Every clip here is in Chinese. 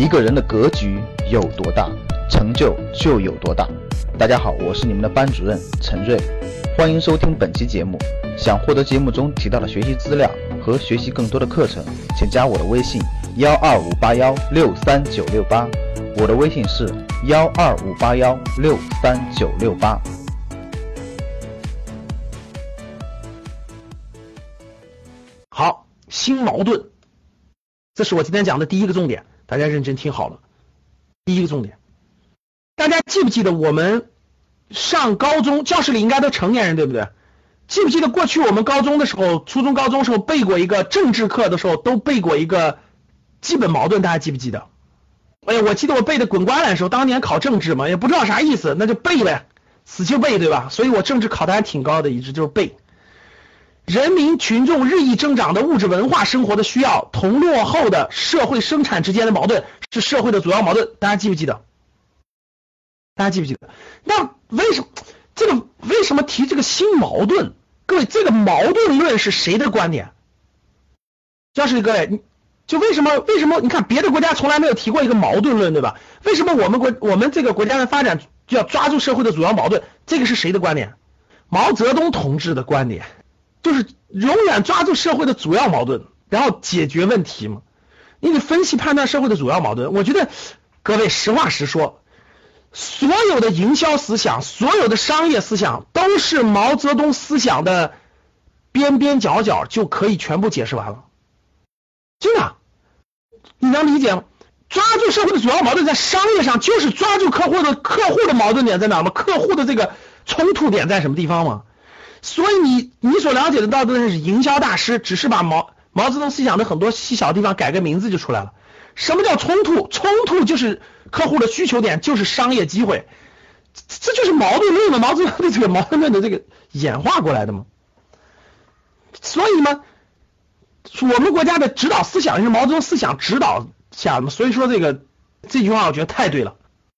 一个人的格局有多大，成就就有多大。大家好，我是你们的班主任陈瑞，欢迎收听本期节目。想获得节目中提到的学习资料和学习更多的课程，请加我的微信幺二五八幺六三九六八。我的微信是幺二五八幺六三九六八。好，新矛盾，这是我今天讲的第一个重点，大家认真听好了。第一个重点，大家记不记得我们上高中教室里应该都成年人对不对？记不记得过去我们高中的时候，初中、高中时候背过一个政治课的时候都背过一个基本矛盾，大家记不记得？哎呀，我记得我背的滚瓜烂熟，当年考政治嘛，也不知道啥意思，那就背呗，死就背，对吧？所以我政治考的还挺高的，一直就是背。人民群众日益增长的物质文化生活的需要，同落后的社会生产之间的矛盾是社会的主要矛盾，大家记不记得？大家记不记得？那为什么这个为什么提这个新矛盾？各位，这个矛盾论是谁的观点？教室里各位，就为什么为什么？你看别的国家从来没有提过一个矛盾论，对吧？为什么我们国我们这个国家的发展就要抓住社会的主要矛盾？这个是谁的观点？毛泽东同志的观点。就是永远抓住社会的主要矛盾，然后解决问题嘛。你得分析判断社会的主要矛盾。我觉得各位实话实说，所有的营销思想、所有的商业思想，都是毛泽东思想的边边角角就可以全部解释完了。真的，你能理解吗？抓住社会的主要矛盾，在商业上就是抓住客户的客户的矛盾点在哪吗？客户的这个冲突点在什么地方吗？所以你你所了解的到的是营销大师，只是把毛毛泽东思想的很多细小地方改个名字就出来了。什么叫冲突？冲突就是客户的需求点，就是商业机会，这就是矛盾论嘛？毛泽东的这个矛盾论的这个演化过来的嘛。所以嘛，我们国家的指导思想是毛泽东思想指导下嘛。所以说这个这句话我觉得太对了。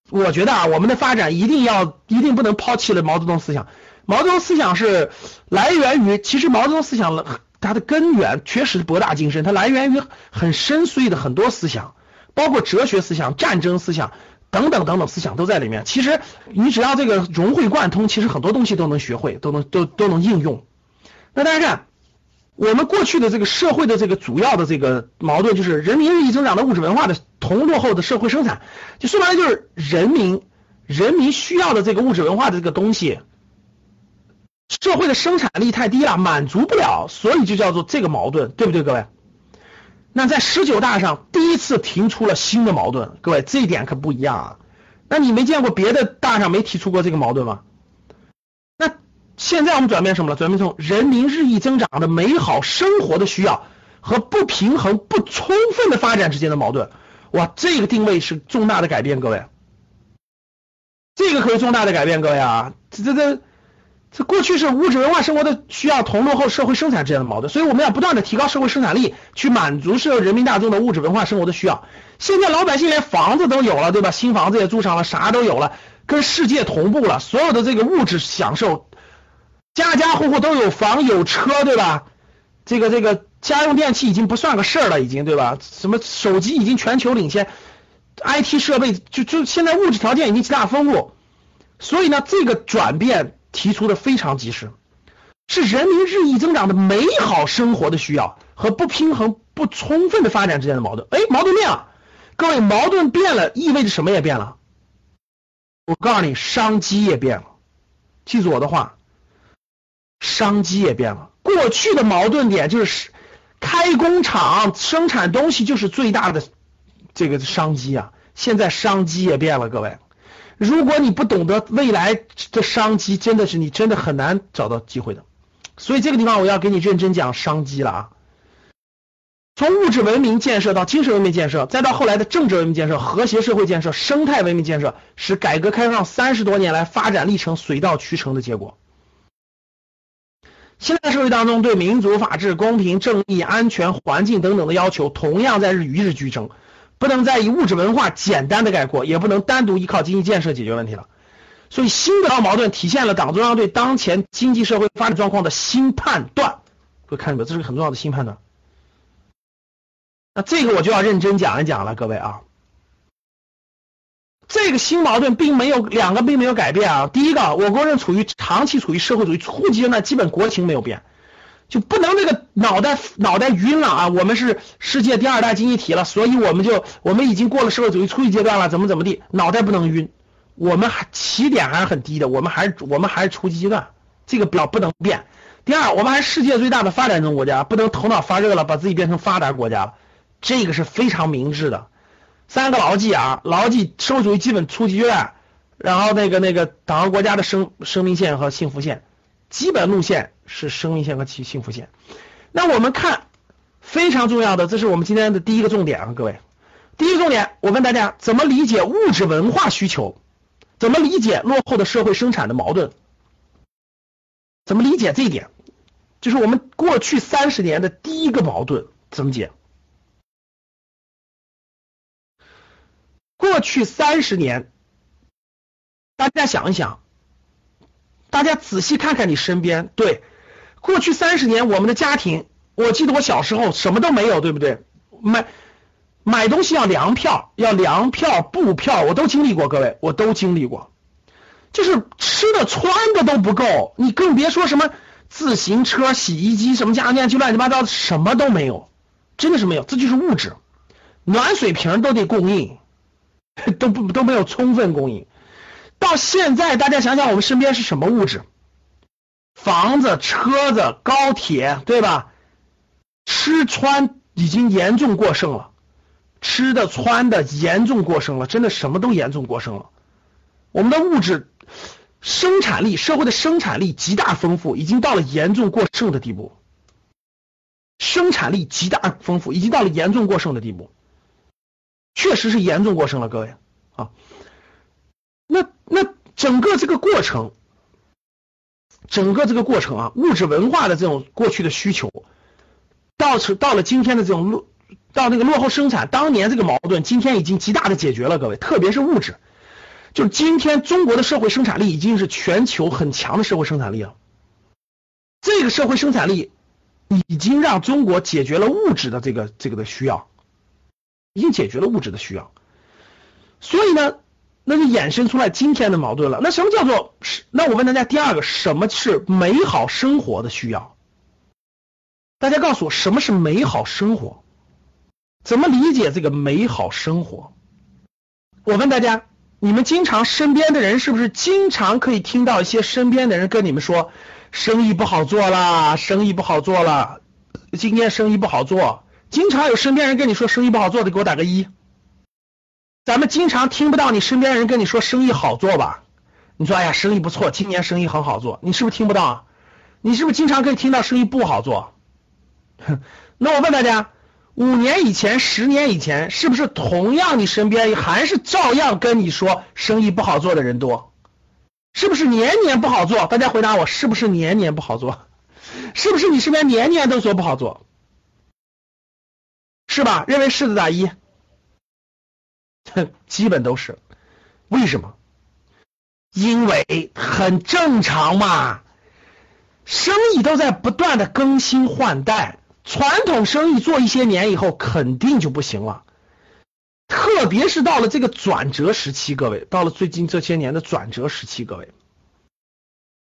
我觉得啊，我们的发展一定要一定不能抛弃了毛泽东思想。毛泽东思想是来源于，其实毛泽东思想它的根源确实博大精深，它来源于很深邃的很多思想，包括哲学思想、战争思想等等等等思想都在里面。其实你只要这个融会贯通，其实很多东西都能学会，都能都都能应用。那大家看，我们过去的这个社会的这个主要的这个矛盾，就是人民日益增长的物质文化的同落后的社会生产，就说白了就是人民人民需要的这个物质文化的这个东西。社会的生产力太低了，满足不了，所以就叫做这个矛盾，对不对，各位？那在十九大上第一次提出了新的矛盾，各位这一点可不一样啊。那你没见过别的大上没提出过这个矛盾吗？那现在我们转变什么了？转变成人民日益增长的美好生活的需要和不平衡、不充分的发展之间的矛盾。哇，这个定位是重大的改变，各位。这个可是重大的改变，各位啊，这这这。这过去是物质文化生活的需要同落后社会生产之间的矛盾，所以我们要不断的提高社会生产力，去满足社会人民大众的物质文化生活的需要。现在老百姓连房子都有了，对吧？新房子也住上了，啥都有了，跟世界同步了。所有的这个物质享受，家家户户都有房有车，对吧？这个这个家用电器已经不算个事儿了，已经对吧？什么手机已经全球领先，IT 设备就就现在物质条件已经极大丰富，所以呢，这个转变。提出的非常及时，是人民日益增长的美好生活的需要和不平衡、不充分的发展之间的矛盾。哎，矛盾变了，各位，矛盾变了，意味着什么也变了。我告诉你，商机也变了。记住我的话，商机也变了。过去的矛盾点就是开工厂生产东西就是最大的这个商机啊，现在商机也变了，各位。如果你不懂得未来的商机，真的是你真的很难找到机会的。所以这个地方我要给你认真讲商机了啊！从物质文明建设到精神文明建设，再到后来的政治文明建设、和谐社会建设、生态文明建设，是改革开放三十多年来发展历程水到渠成的结果。现在社会当中对民族、法治、公平、正义、安全、环境等等的要求，同样在日与日俱增。不能再以物质文化简单的概括，也不能单独依靠经济建设解决问题了。所以新的矛盾体现了党中央对当前经济社会发展状况的新判断。各位看到没有？这是个很重要的新判断。那这个我就要认真讲一讲了，各位啊。这个新矛盾并没有两个并没有改变啊。第一个，我国人处于长期处于社会主义初级阶段，基本国情没有变，就不能那个脑袋脑袋晕了啊！我们是世界第二大经济体了，所以我们就我们已经过了社会主义初级阶段了，怎么怎么地，脑袋不能晕。我们还起点还是很低的，我们还是我们还是初级阶段，这个表不能变。第二，我们还是世界最大的发展中国家，不能头脑发热了，把自己变成发达国家了，这个是非常明智的。三个牢记啊，牢记社会主义基本初级阶段，然后那个那个党和国家的生生命线和幸福线，基本路线是生命线和其幸福线。那我们看非常重要的，这是我们今天的第一个重点啊，各位，第一个重点，我问大家怎么理解物质文化需求？怎么理解落后的社会生产的矛盾？怎么理解这一点？就是我们过去三十年的第一个矛盾，怎么解？过去三十年，大家想一想，大家仔细看看你身边，对，过去三十年我们的家庭，我记得我小时候什么都没有，对不对？买买东西要粮票，要粮票、布票，我都经历过，各位，我都经历过，就是吃的穿的都不够，你更别说什么自行车、洗衣机、什么家电，就乱七八糟，什么都没有，真的是没有，这就是物质，暖水瓶都得供应。都不都没有充分供应，到现在大家想想，我们身边是什么物质？房子、车子、高铁，对吧？吃穿已经严重过剩了，吃的穿的严重过剩了，真的什么都严重过剩了。我们的物质生产力，社会的生产力极大丰富，已经到了严重过剩的地步。生产力极大丰富，已经到了严重过剩的地步。确实是严重过剩了，各位啊。整个这个过程，整个这个过程啊，物质文化的这种过去的需求，到是到了今天的这种落到那个落后生产，当年这个矛盾，今天已经极大的解决了，各位，特别是物质，就是今天中国的社会生产力已经是全球很强的社会生产力了。这个社会生产力已经让中国解决了物质的这个这个的需要。已经解决了物质的需要，所以呢，那就衍生出来今天的矛盾了。那什么叫做是？那我问大家，第二个，什么是美好生活的需要？大家告诉我，什么是美好生活？怎么理解这个美好生活？我问大家，你们经常身边的人是不是经常可以听到一些身边的人跟你们说，生意不好做啦，生意不好做了，今天生意不好做。经常有身边人跟你说生意不好做的，给我打个一。咱们经常听不到你身边人跟你说生意好做吧？你说哎呀，生意不错，今年生意很好做，你是不是听不到？你是不是经常可以听到生意不好做？那我问大家，五年以前、十年以前，是不是同样你身边还是照样跟你说生意不好做的人多？是不是年年不好做？大家回答我，是不是年年不好做？是不是你身边年年都说不好做？是吧？认为是的打一，哼 基本都是。为什么？因为很正常嘛，生意都在不断的更新换代，传统生意做一些年以后肯定就不行了，特别是到了这个转折时期，各位，到了最近这些年的转折时期，各位，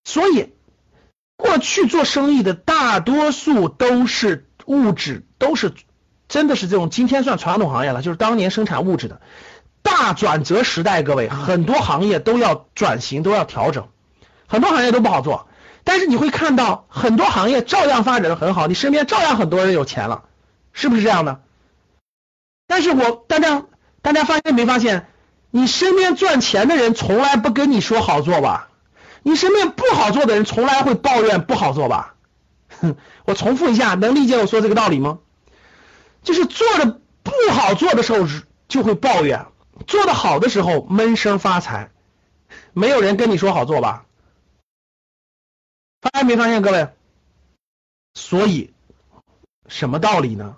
所以过去做生意的大多数都是物质，都是。真的是这种，今天算传统行业了，就是当年生产物质的大转折时代。各位，很多行业都要转型，都要调整，很多行业都不好做。但是你会看到很多行业照样发展的很好，你身边照样很多人有钱了，是不是这样的？但是我大家大家发现没发现，你身边赚钱的人从来不跟你说好做吧？你身边不好做的人从来会抱怨不好做吧？哼，我重复一下，能理解我说这个道理吗？就是做的不好做的时候就会抱怨，做的好的时候闷声发财，没有人跟你说好做吧？发现没发现各位？所以什么道理呢？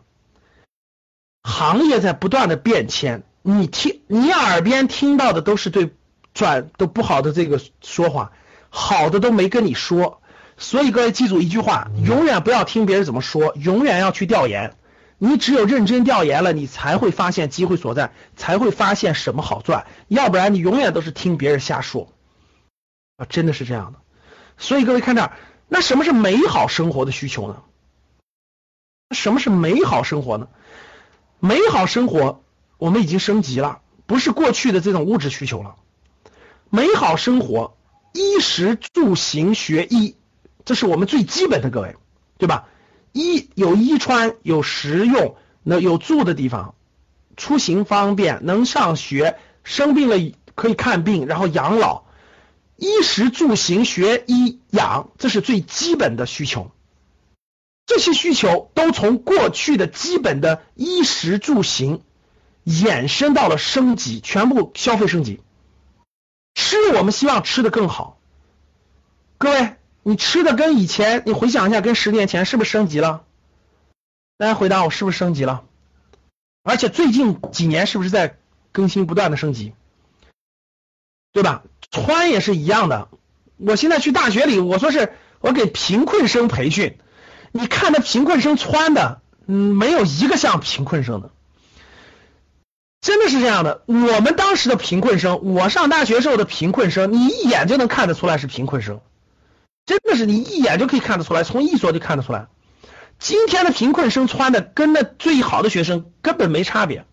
行业在不断的变迁，你听你耳边听到的都是对转都不好的这个说话，好的都没跟你说，所以各位记住一句话：永远不要听别人怎么说，永远要去调研。你只有认真调研了，你才会发现机会所在，才会发现什么好赚，要不然你永远都是听别人瞎说啊，真的是这样的。所以各位看这儿，那什么是美好生活的需求呢？什么是美好生活呢？美好生活我们已经升级了，不是过去的这种物质需求了。美好生活，衣食住行学医，这是我们最基本的，各位，对吧？衣有衣穿，有食用，那有住的地方，出行方便，能上学，生病了可以看病，然后养老。衣食住行学医养，这是最基本的需求。这些需求都从过去的基本的衣食住行衍生到了升级，全部消费升级。吃我们希望吃的更好。各位，你吃的跟以前，你回想一下，跟十年前是不是升级了？大家回答我，是不是升级了？而且最近几年是不是在更新不断的升级？对吧？穿也是一样的。我现在去大学里，我说是我给贫困生培训。你看那贫困生穿的，嗯，没有一个像贫困生的，真的是这样的。我们当时的贫困生，我上大学时候的贫困生，你一眼就能看得出来是贫困生，真的是你一眼就可以看得出来，从一说就看得出来。今天的贫困生穿的跟那最好的学生根本没差别，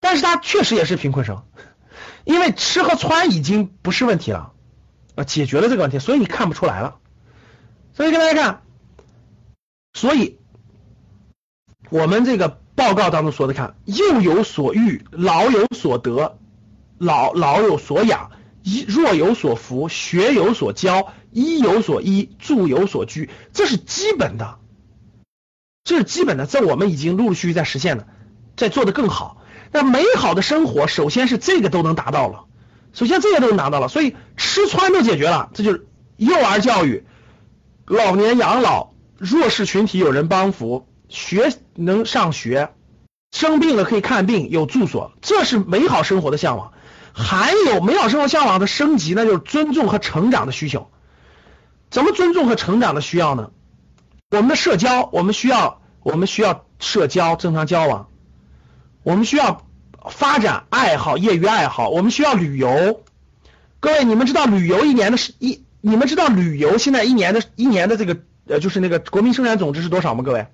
但是他确实也是贫困生，因为吃和穿已经不是问题了，啊，解决了这个问题，所以你看不出来了。所以跟大家看。所以，我们这个报告当中说的，看幼有所育，老有所得，老老有所养，一若有所服，学有所教，衣有所依，住有所居，这是基本的，这是基本的，这我们已经陆陆续续在实现了，在做的更好。那美好的生活，首先是这个都能达到了，首先这些都能达到了，所以吃穿都解决了，这就是幼儿教育，老年养老。弱势群体有人帮扶，学能上学，生病了可以看病，有住所，这是美好生活的向往。还有美好生活向往的升级，那就是尊重和成长的需求。怎么尊重和成长的需要呢？我们的社交，我们需要，我们需要社交，正常交往。我们需要发展爱好，业余爱好。我们需要旅游。各位，你们知道旅游一年的是一？你们知道旅游现在一年的一年的这个？呃，就是那个国民生产总值是多少吗？各位，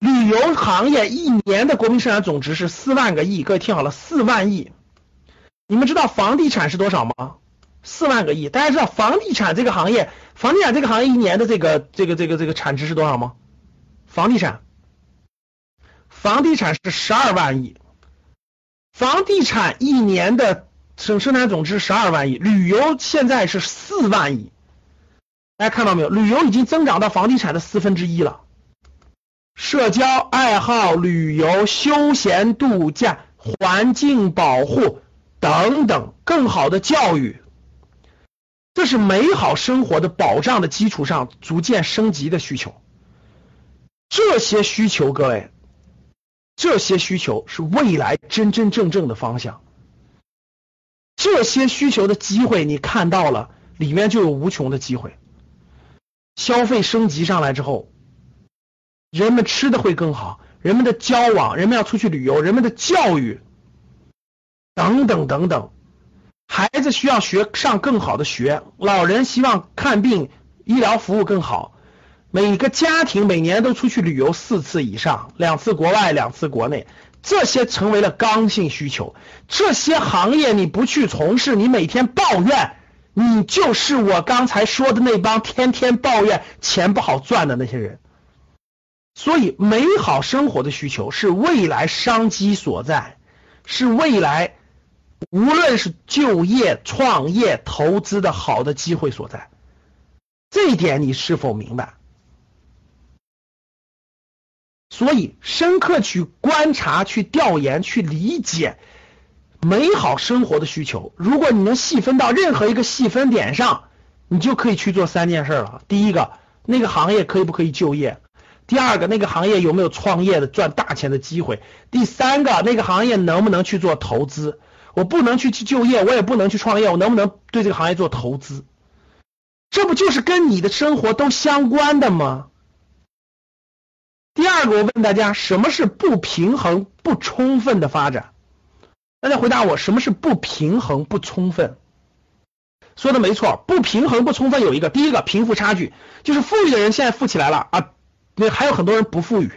旅游行业一年的国民生产总值是四万个亿。各位听好了，四万亿。你们知道房地产是多少吗？四万个亿。大家知道房地产这个行业，房地产这个行业一年的这个这个这个这个产值是多少吗？房地产，房地产是十二万亿。房地产一年的生生产总值十二万亿，旅游现在是四万亿。大家看到没有？旅游已经增长到房地产的四分之一了。社交、爱好、旅游、休闲度假、环境保护等等，更好的教育，这是美好生活的保障的基础上逐渐升级的需求。这些需求，各位，这些需求是未来真真正正的方向。这些需求的机会，你看到了，里面就有无穷的机会。消费升级上来之后，人们吃的会更好，人们的交往，人们要出去旅游，人们的教育等等等等，孩子需要学上更好的学，老人希望看病医疗服务更好，每个家庭每年都出去旅游四次以上，两次国外，两次国内，这些成为了刚性需求。这些行业你不去从事，你每天抱怨。你就是我刚才说的那帮天天抱怨钱不好赚的那些人，所以美好生活的需求是未来商机所在，是未来无论是就业、创业、投资的好的机会所在。这一点你是否明白？所以深刻去观察、去调研、去理解。美好生活的需求，如果你能细分到任何一个细分点上，你就可以去做三件事了。第一个，那个行业可以不可以就业？第二个，那个行业有没有创业的赚大钱的机会？第三个，那个行业能不能去做投资？我不能去去就业，我也不能去创业，我能不能对这个行业做投资？这不就是跟你的生活都相关的吗？第二个，我问大家，什么是不平衡、不充分的发展？大家回答我，什么是不平衡、不充分？说的没错，不平衡、不充分有一个，第一个贫富差距，就是富裕的人现在富起来了啊，那还有很多人不富裕。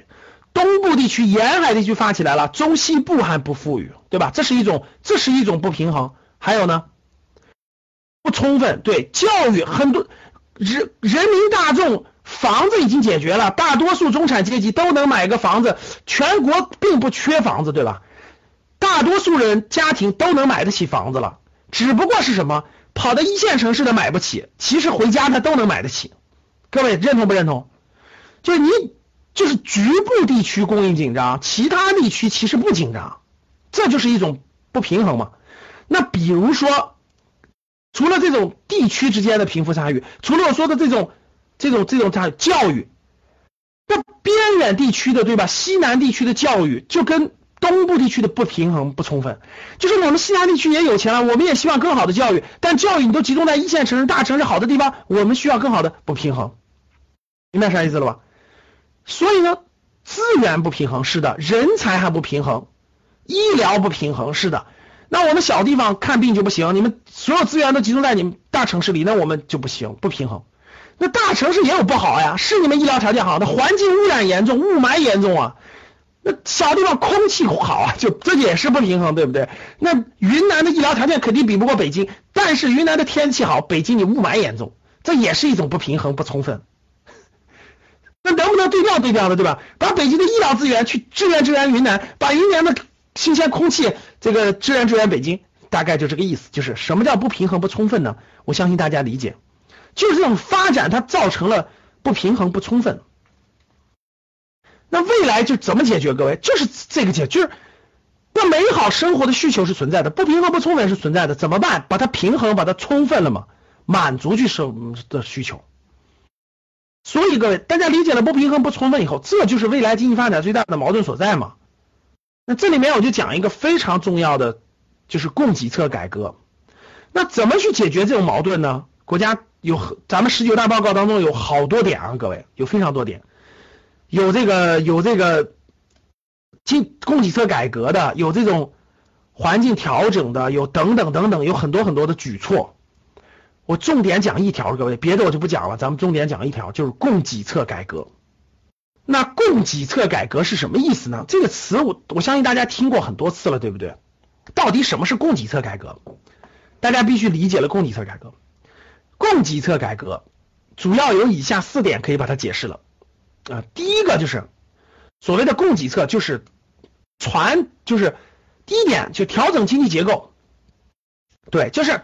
东部地区、沿海地区发起来了，中西部还不富裕，对吧？这是一种，这是一种不平衡。还有呢，不充分。对，教育很多人人民大众房子已经解决了，大多数中产阶级都能买个房子，全国并不缺房子，对吧？大多数人家庭都能买得起房子了，只不过是什么？跑到一线城市的买不起，其实回家他都能买得起。各位认同不认同？就是你。就是局部地区供应紧张，其他地区其实不紧张，这就是一种不平衡嘛。那比如说，除了这种地区之间的贫富差距，除了我说的这种这种这种差教育，那边远地区的对吧？西南地区的教育就跟东部地区的不平衡不充分，就是我们西南地区也有钱了，我们也希望更好的教育，但教育你都集中在一线城市、大城市好的地方，我们需要更好的不平衡，明白啥意思了吧？所以呢，资源不平衡是的，人才还不平衡，医疗不平衡是的。那我们小地方看病就不行，你们所有资源都集中在你们大城市里，那我们就不行，不平衡。那大城市也有不好呀，是你们医疗条件好，那环境污染严重，雾霾严重啊。那小地方空气好啊，就这也是不平衡，对不对？那云南的医疗条件肯定比不过北京，但是云南的天气好，北京你雾霾严重，这也是一种不平衡不充分。那能不能对调对调的，对吧？把北京的医疗资源去支援支援云南，把云南的新鲜空气这个支援支援北京，大概就这个意思。就是什么叫不平衡不充分呢？我相信大家理解，就是这种发展它造成了不平衡不充分。那未来就怎么解决？各位，就是这个解，就是那美好生活的需求是存在的，不平衡不充分是存在的，怎么办？把它平衡，把它充分了嘛，满足去生的需求。所以各位，大家理解了不平衡不充分以后，这就是未来经济发展最大的矛盾所在嘛？那这里面我就讲一个非常重要的，就是供给侧改革。那怎么去解决这种矛盾呢？国家有咱们十九大报告当中有好多点啊，各位有非常多点，有这个有这个进供给侧改革的，有这种环境调整的，有等等等等，有很多很多的举措。我重点讲一条，各位，别的我就不讲了。咱们重点讲一条，就是供给侧改革。那供给侧改革是什么意思呢？这个词我我相信大家听过很多次了，对不对？到底什么是供给侧改革？大家必须理解了供给侧改革。供给侧改革主要有以下四点可以把它解释了啊。第一个就是所谓的供给侧，就是传，就是第一点就调整经济结构，对，就是。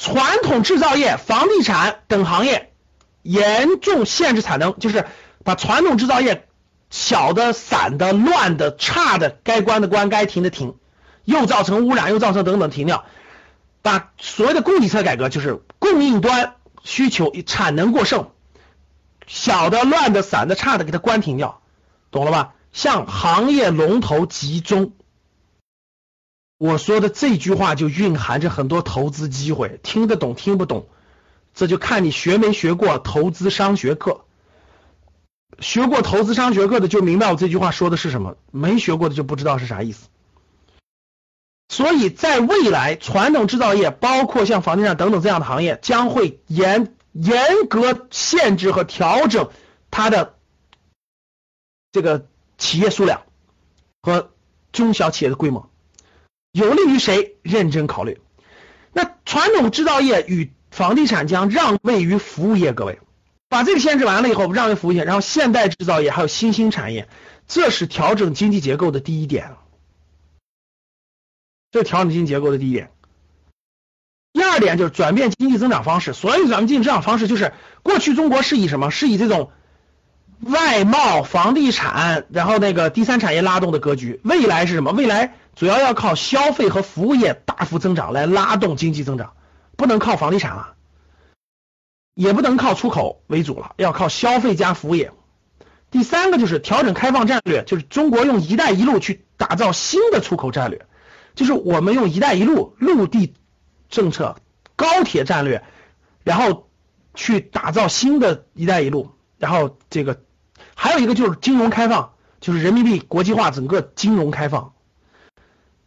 传统制造业、房地产等行业严重限制产能，就是把传统制造业小的、散的、乱的、差的，该关的关，该停的停，又造成污染，又造成等等停掉。把所谓的供给侧改革，就是供应端需求产能过剩，小的、乱的、散的、差的，给它关停掉，懂了吧？向行业龙头集中。我说的这句话就蕴含着很多投资机会，听得懂听不懂，这就看你学没学过投资商学课。学过投资商学课的就明白我这句话说的是什么，没学过的就不知道是啥意思。所以在未来，传统制造业，包括像房地产等等这样的行业，将会严严格限制和调整它的这个企业数量和中小企业的规模。有利于谁？认真考虑。那传统制造业与房地产将让位于服务业，各位把这个限制完了以后，我们让位服务业，然后现代制造业还有新兴产业，这是调整经济结构的第一点。这调整经济结构的第一点。第二点就是转变经济增长方式。所谓转变经济增长方式，就是过去中国是以什么？是以这种外贸、房地产，然后那个第三产业拉动的格局。未来是什么？未来。主要要靠消费和服务业大幅增长来拉动经济增长，不能靠房地产了，也不能靠出口为主了，要靠消费加服务业。第三个就是调整开放战略，就是中国用“一带一路”去打造新的出口战略，就是我们用“一带一路”陆地政策、高铁战略，然后去打造新的一带一路，然后这个还有一个就是金融开放，就是人民币国际化，整个金融开放。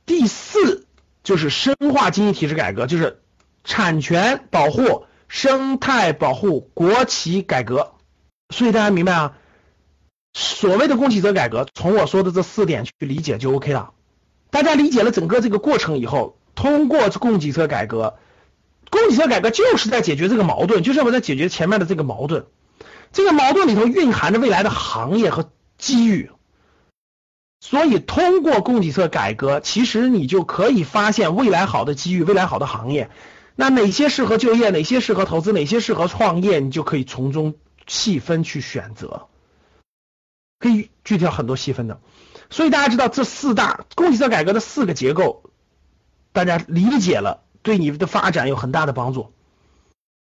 第四就是深化经济体制改革，就是产权保护、生态保护、国企改革。所以大家明白啊，所谓的供给侧改革，从我说的这四点去理解就 OK 了。大家理解了整个这个过程以后，通过供给侧改革，供给侧改革就是在解决这个矛盾，就是我在解决前面的这个矛盾。这个矛盾里头蕴含着未来的行业和机遇，所以通过供给侧改革，其实你就可以发现未来好的机遇，未来好的行业。那哪些适合就业，哪些适合投资，哪些适合创业，你就可以从中细分去选择，可以具体到很多细分的。所以大家知道这四大供给侧改革的四个结构，大家理解了，对你的发展有很大的帮助。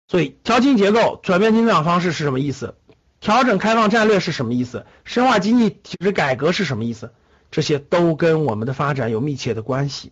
所以，调经结构、转变增长方式是什么意思？调整开放战略是什么意思？深化经济体制改革是什么意思？这些都跟我们的发展有密切的关系。